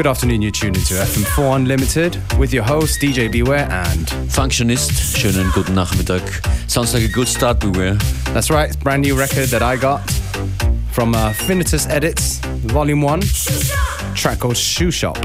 Good afternoon, you're tuned into FM4 Unlimited with your host DJ Beware and Functionist. Schönen guten Nachmittag. Sounds like a good start, Beware. That's right, brand new record that I got from uh, Finitus Edits, Volume 1, track called Shoe Shop.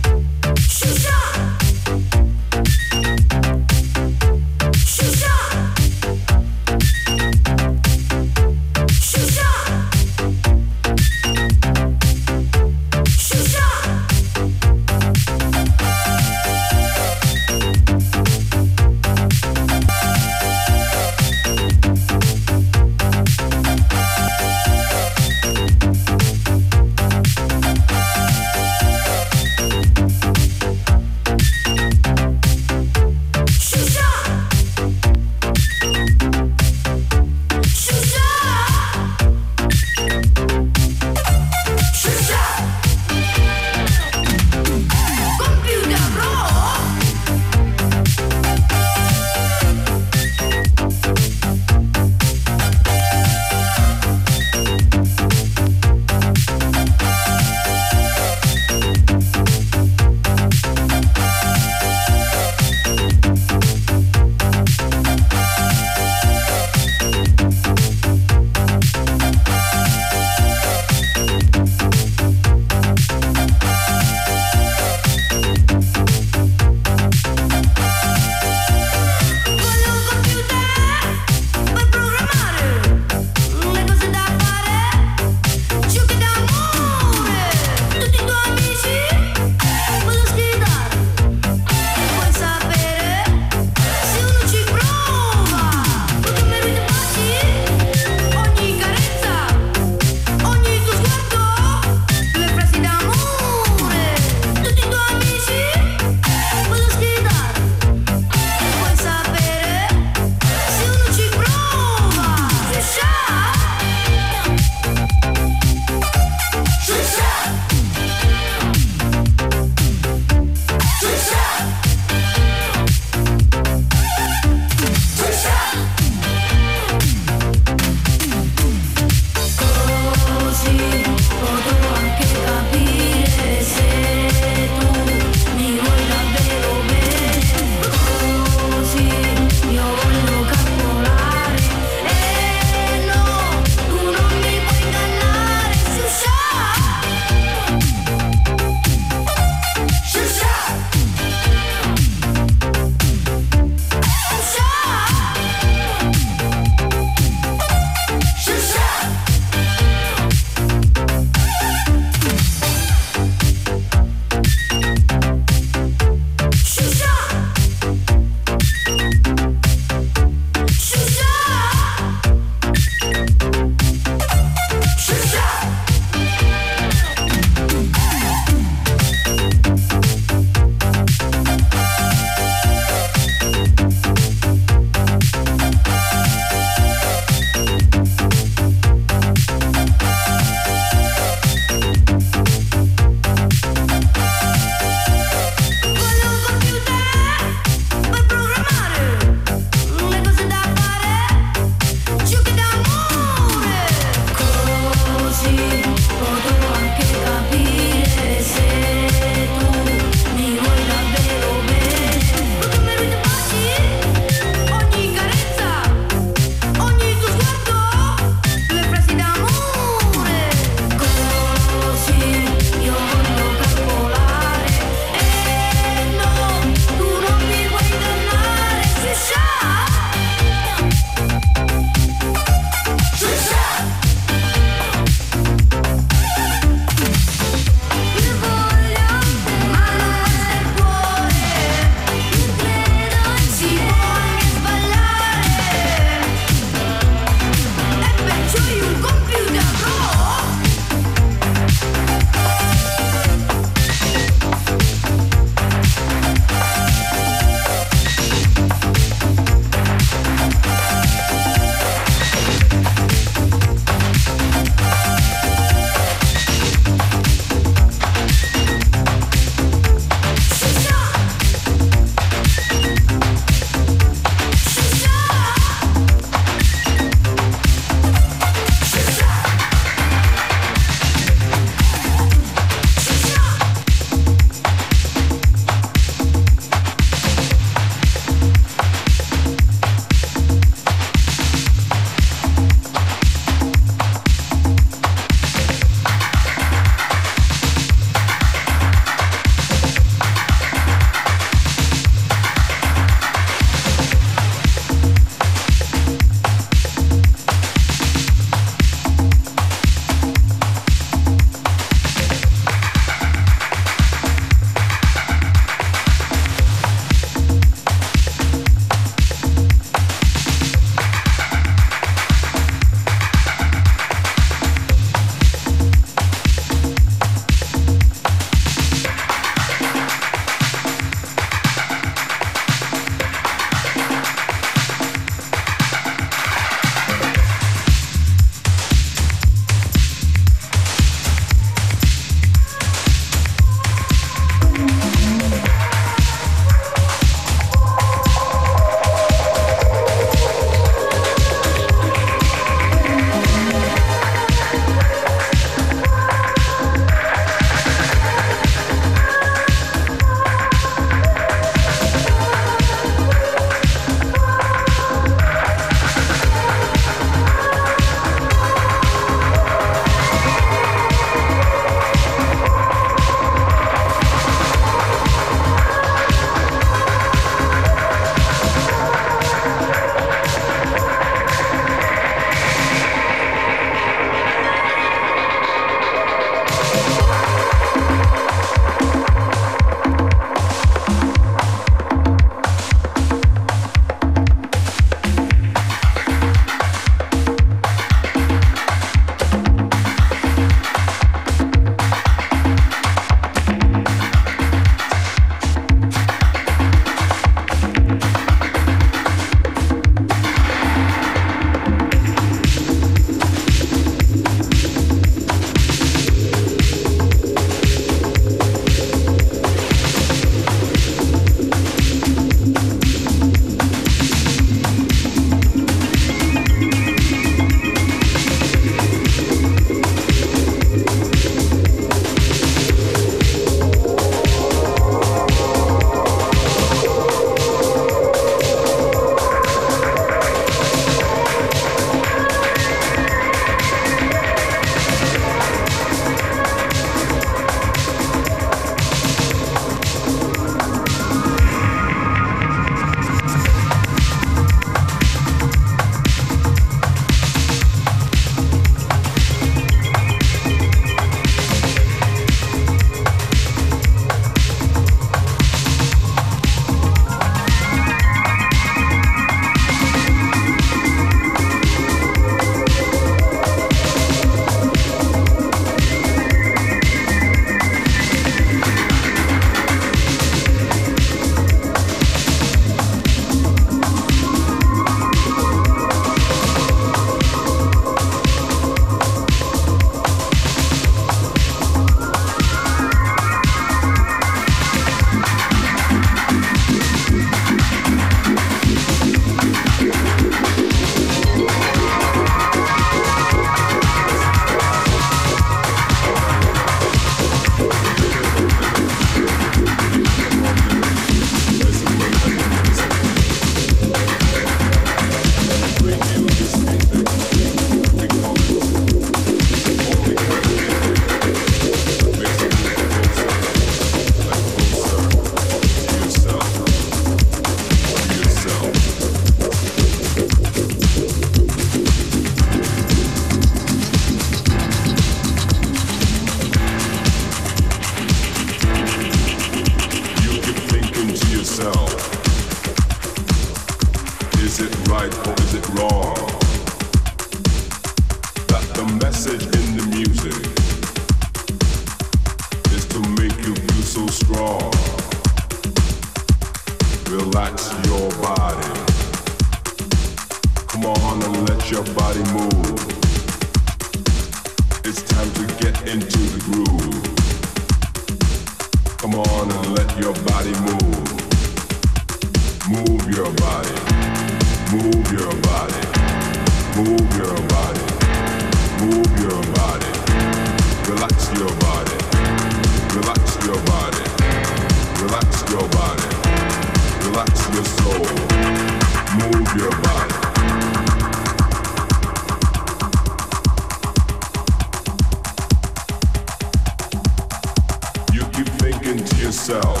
yourself.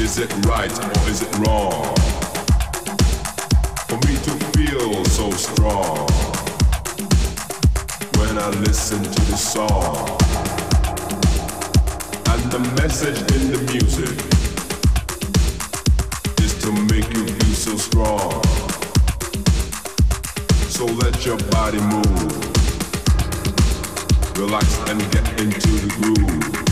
Is it right or is it wrong? For me to feel so strong when I listen to the song and the message in the music is to make you feel so strong. So let your body move relax and get into the groove.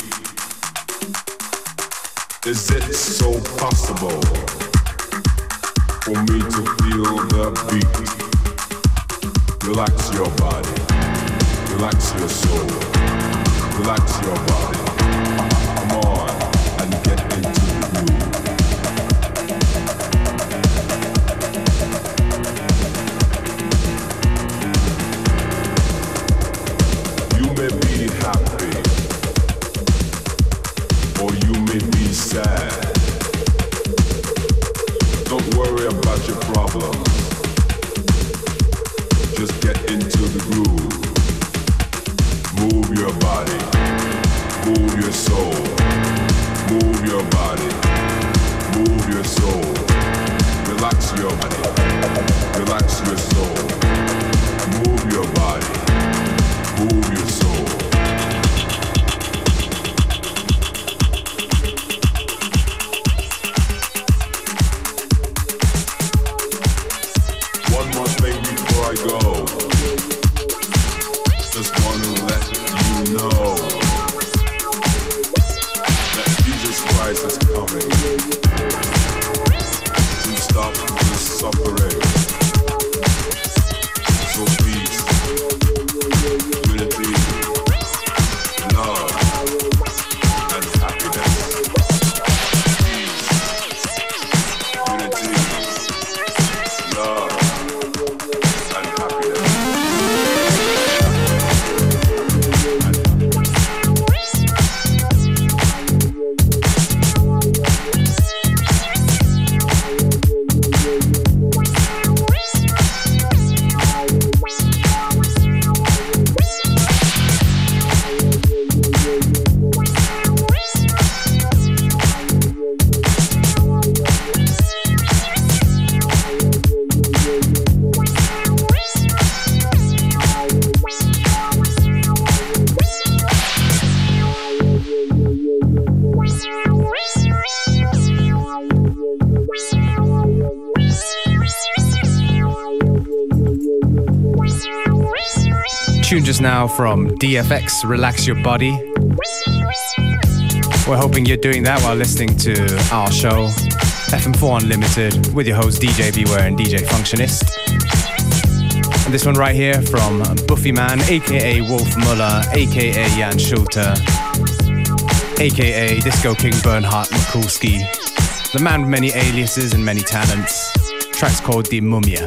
Is it so possible for me to feel the beat? Relax your body, relax your soul, relax your body. your body, move your soul, relax your body, relax your soul, move your body, move your soul. from DFX Relax Your Body. We're hoping you're doing that while listening to our show, FM4 Unlimited, with your hosts DJ Beware and DJ Functionist. And this one right here from Bufiman, aka Wolf Muller, aka Jan Schulte, aka Disco King Bernhard Mikulski, the man with many aliases and many talents. Track's called The Mumia.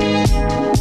Thank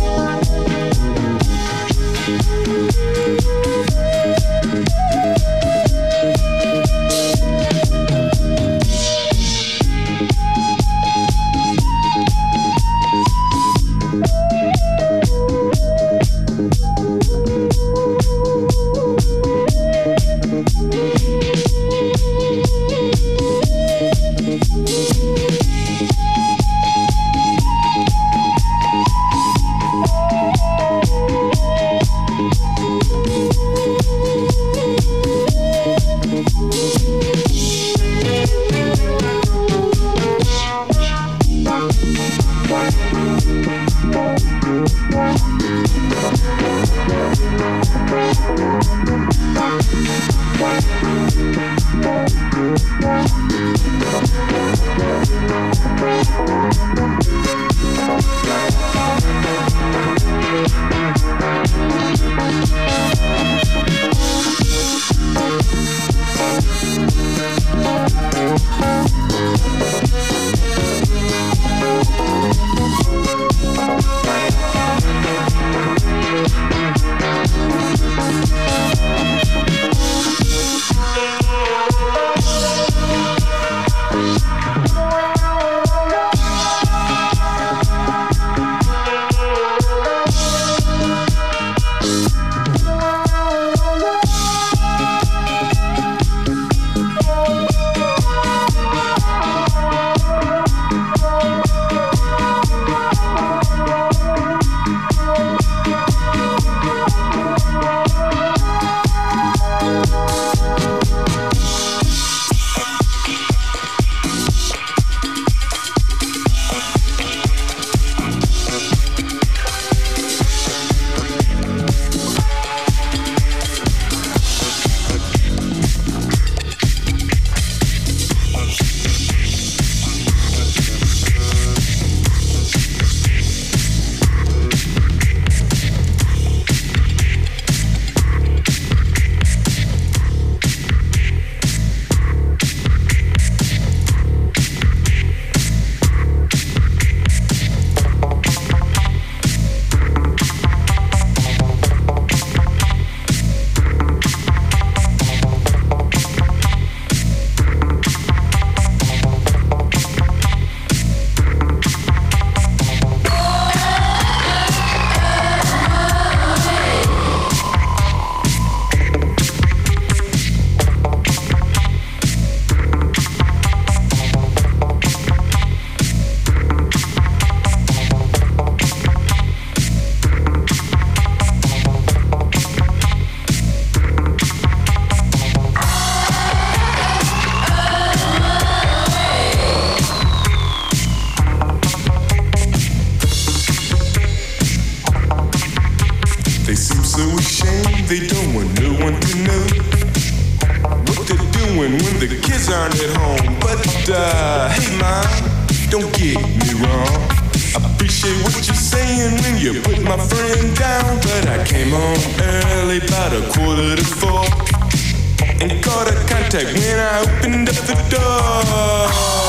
so ashamed they don't want no one to know what they're doing when the kids aren't at home. But uh, hey, mom, don't get me wrong. I appreciate what you're saying when you put my friend down, but I came home early, about a quarter to four, and caught a contact when I opened up the door.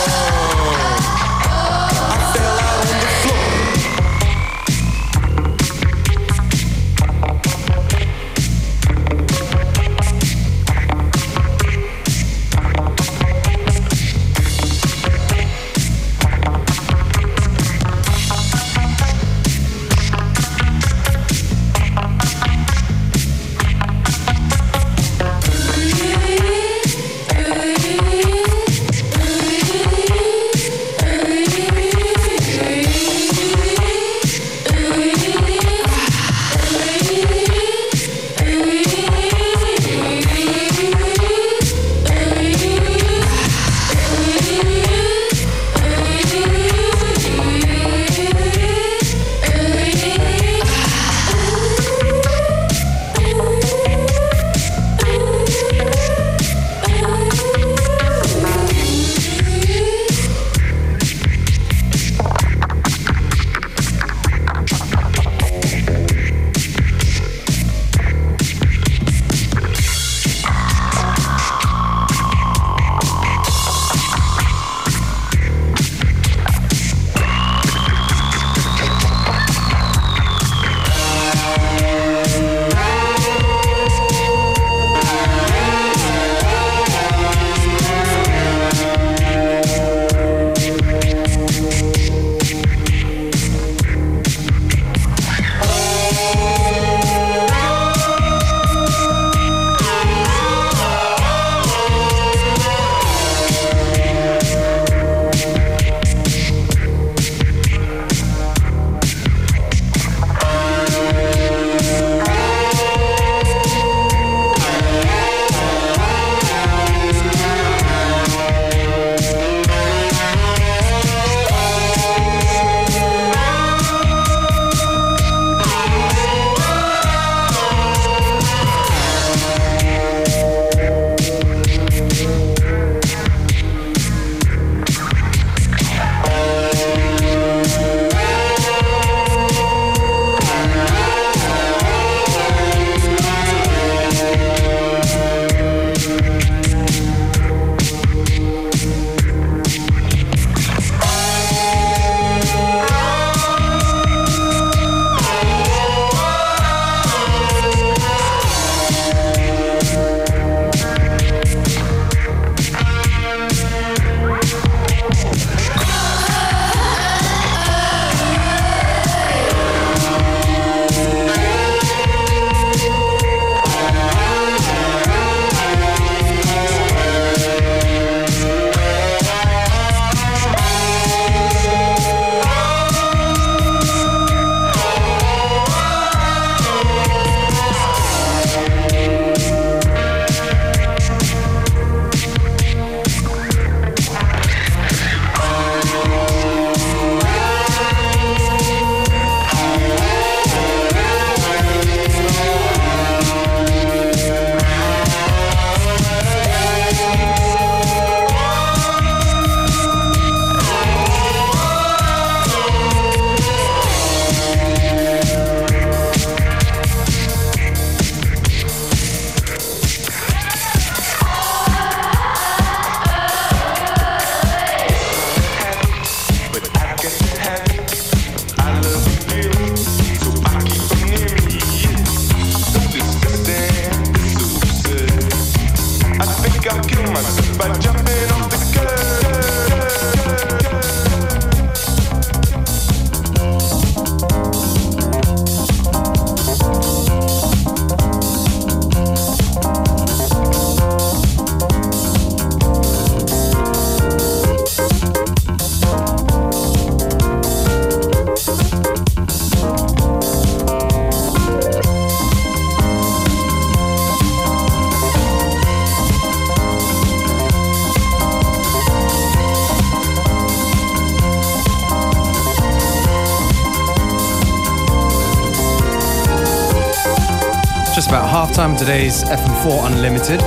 Today's FM4 Unlimited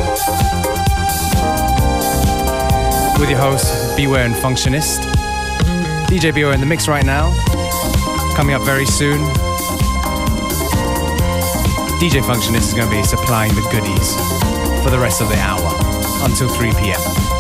with your host, Beware and Functionist. DJ Beware in the mix right now. Coming up very soon. DJ Functionist is going to be supplying the goodies for the rest of the hour until 3 p.m.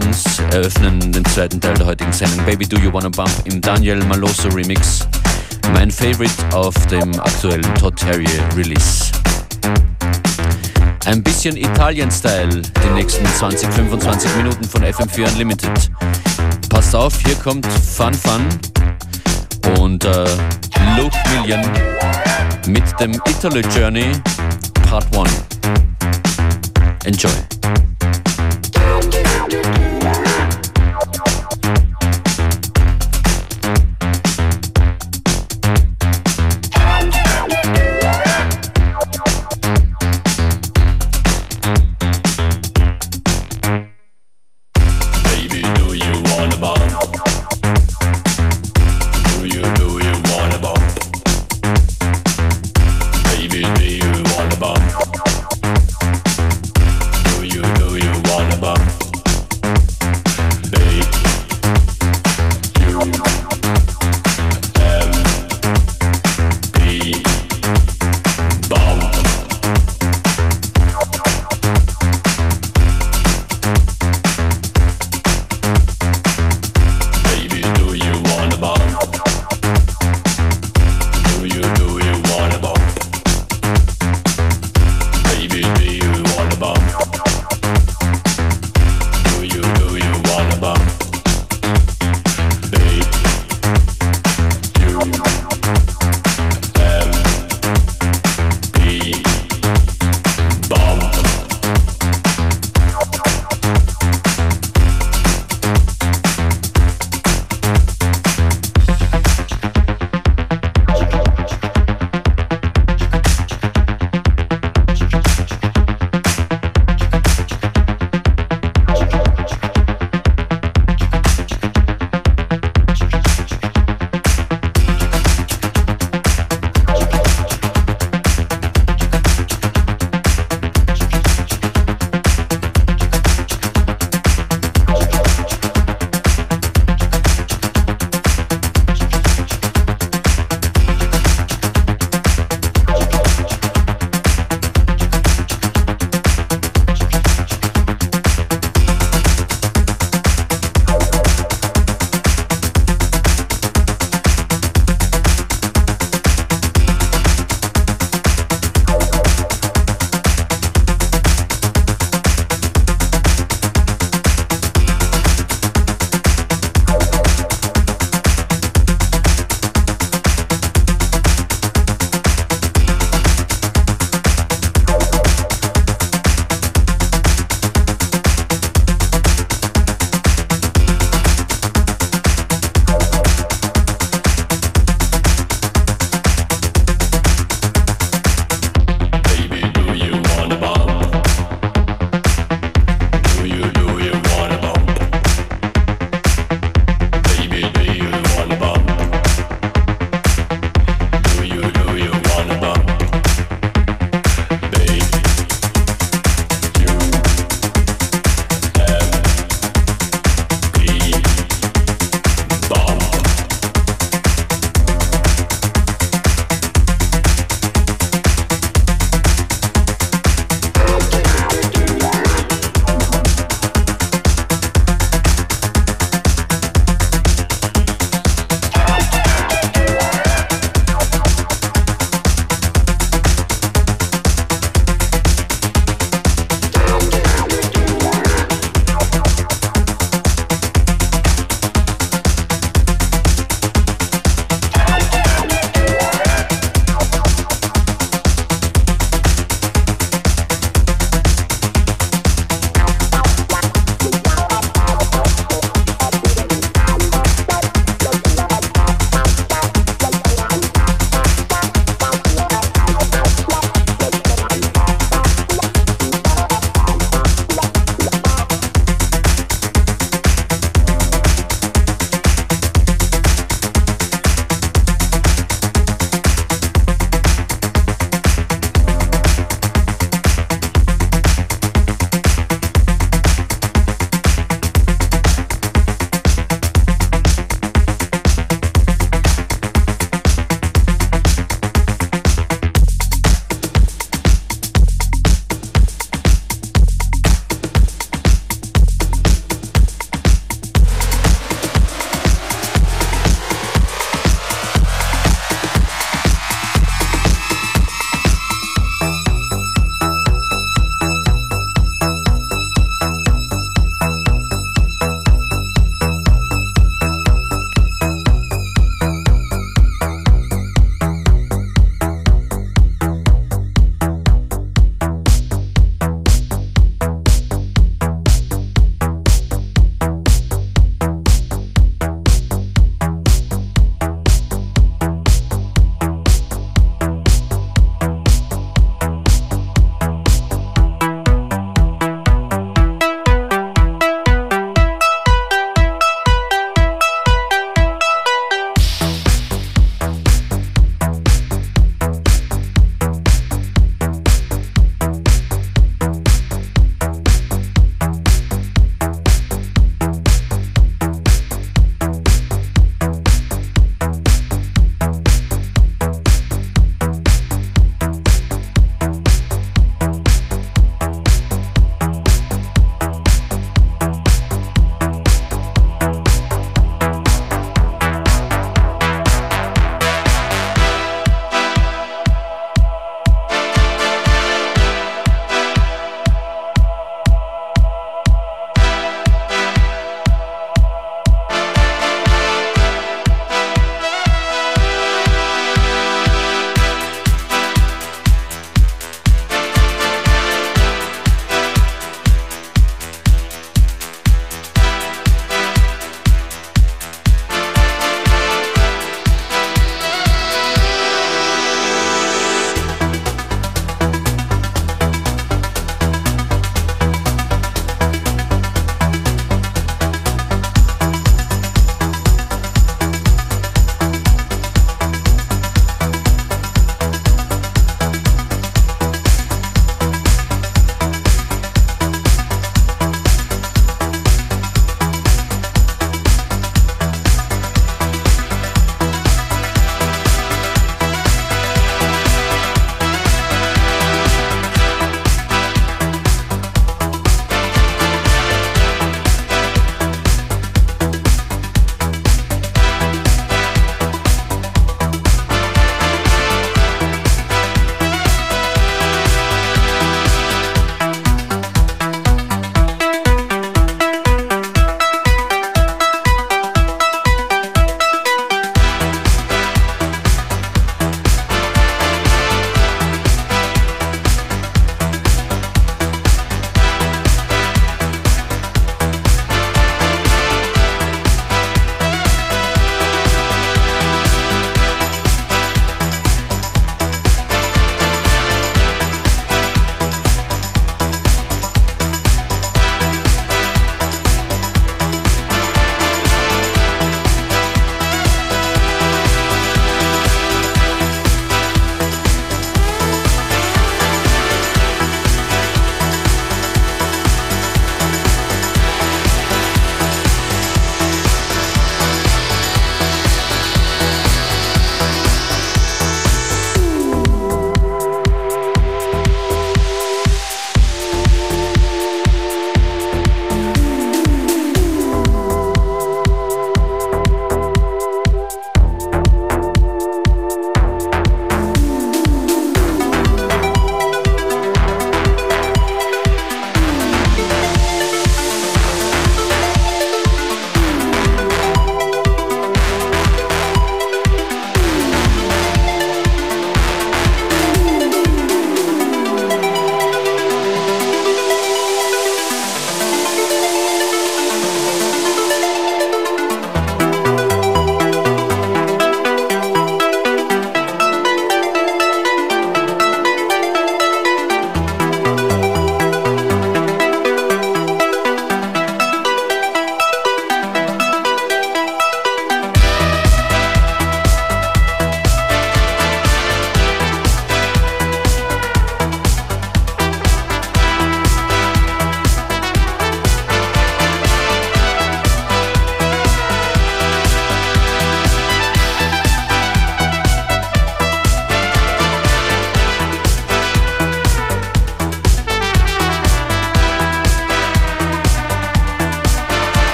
Olsons eröffnen den zweiten Teil der heutigen Sendung Baby Do You Wanna Bump im Daniel Maloso Remix. Mein Favorite auf dem aktuellen Todd Terrier Release. Ein bisschen Italien-Style, die nächsten 20, 25 Minuten von FM4 Unlimited. Passt auf, hier kommt Fun Fun und äh, Luke Million mit dem Italy Journey Part 1. Enjoy.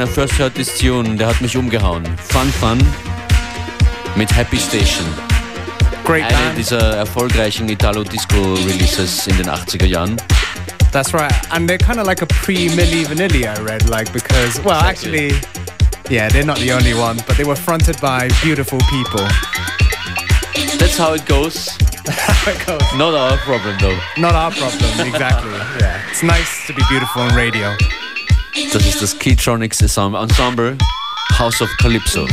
I first heard this tune, der hat mich umgehauen. Fun Fun mit Happy Station. Great Eine band. dieser erfolgreichen Italo-Disco-Releases in den 80er Jahren. That's right. And they're kind of like a pre-Milli Vanilli, I read, like, because, well, Exactly. actually, yeah, they're not the only one, but they were fronted by beautiful people. That's how it goes. It goes. Not our problem though. Not our problem, exactly. Yeah. It's nice to be beautiful on radio. Das ist das Keytronics Ensemble House of Calypso.